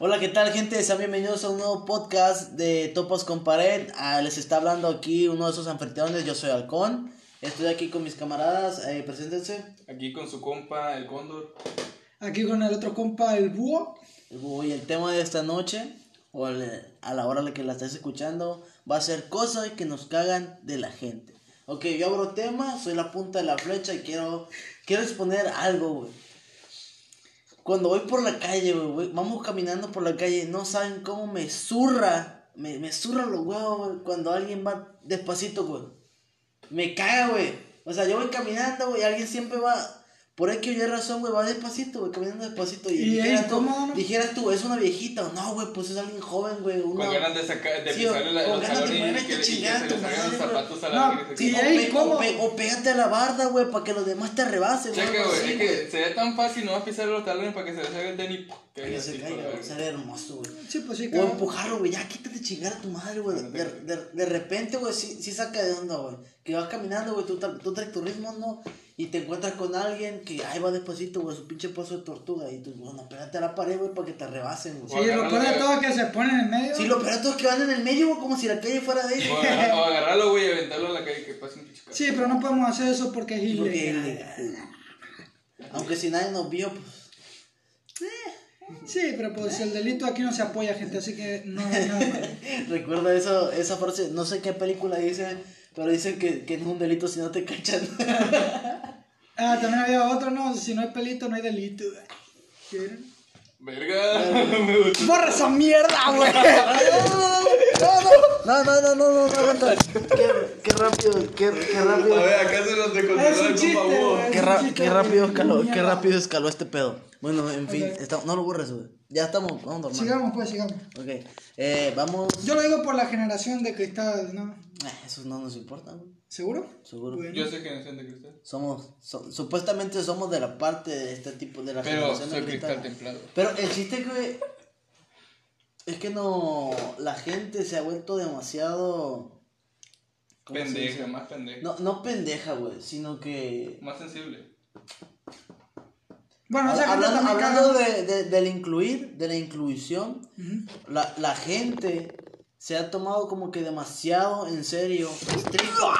Hola, ¿qué tal, gente? Sean bienvenidos a un nuevo podcast de Topos con Pared. Ah, les está hablando aquí uno de esos anfitriones. Yo soy Halcón. Estoy aquí con mis camaradas. Eh, preséntense. Aquí con su compa, el cóndor. Aquí con el otro compa, el búho. Y el tema de esta noche, o a la hora en la que la estés escuchando, va a ser cosas que nos cagan de la gente. Ok, yo abro tema, soy la punta de la flecha y quiero, quiero exponer algo, güey. Cuando voy por la calle, güey, vamos caminando por la calle, no saben cómo me zurra, me, me zurra los huevos, güey, cuando alguien va despacito, güey. Me caga, güey. O sea, yo voy caminando, güey, y alguien siempre va, por X o Y razón, güey, va despacito, güey, caminando despacito. Y, Y dijeras, es tú, incómodo, ¿no? dijeras tú, es una viejita, o no, güey, pues es alguien joven, güey. Con una- ganas de sacar, de Sí, o- pisarle la, con los ganas de ponerte a chingar tu los zapatos a la No. Sí, o, ahí, pe- ¿cómo? o pe- o pégate a la barda, güey, para que los demás te rebasen, güey, así, es que sería tan fácil no pisar los talones para que se le salga el tenis. Que se caiga, güey, sería hermoso, güey. Sí, pues sí, O empujarlo, güey, ya quítate chingar a tu madre, güey. De, de, de repente, güey, sí, sí saca de onda, güey. Que vas caminando, güey, tú, tú traes tu ritmo, ¿no? Y te encuentras con alguien que ahí va despacito, güey, su pinche paso de tortuga. Y tú, bueno, pégate a la pared, güey, para que te rebasen, Sí, güey. lo peor de todo es que se ponen en medio. Sí, lo peor de todo es que van en el medio, güey, como si la calle fuera de ellos. O, agarra- o agarrarlo, güey, y aventarlo a la calle que pase un pinche. Sí, pero no podemos hacer eso porque es Porque es ilegal. Aunque si nadie nos vio, pues. Sí, pero pues el delito aquí no se apoya, gente, así que no hay nada malo. Recuerda eso, esa frase, no sé qué película dice, pero dicen que, que no es un delito si no te cachan. Ah, también había otro, ¿no? Si no hay pelito, no hay delito. ¿Quieren? Verga, me gustó. ¡Borra esa mierda, güey! No, no, no, no, no, no, aguanta. Qué, qué rápido, qué, qué rápido. A ver, acá se chiste, compa búho. güey. Qué, ra- qué rápido escaló, qué rápido escaló este pedo. Bueno, en fin, está- no lo borres, güey. Ya estamos, vamos dormir. Sigamos, pues, sigamos. Ok, eh, vamos. Yo lo digo por la generación de cristal, ¿no? Eh, eso no nos importa, güey. ¿Seguro? Seguro. Bueno. Yo sé generación de cristal. Somos, so- supuestamente somos de la parte de este tipo de la Pero generación de soy cristal. cristal templado. Pero el chiste que es que no la gente se ha vuelto demasiado ¿cómo se Pendeja, más pendeja. No, no pendeja, güey, sino que Más sensible. Bueno, esa hablando, hablando de, de- del incluir, de la inclusión, la, la gente se ha tomado como que demasiado en serio. Estricto.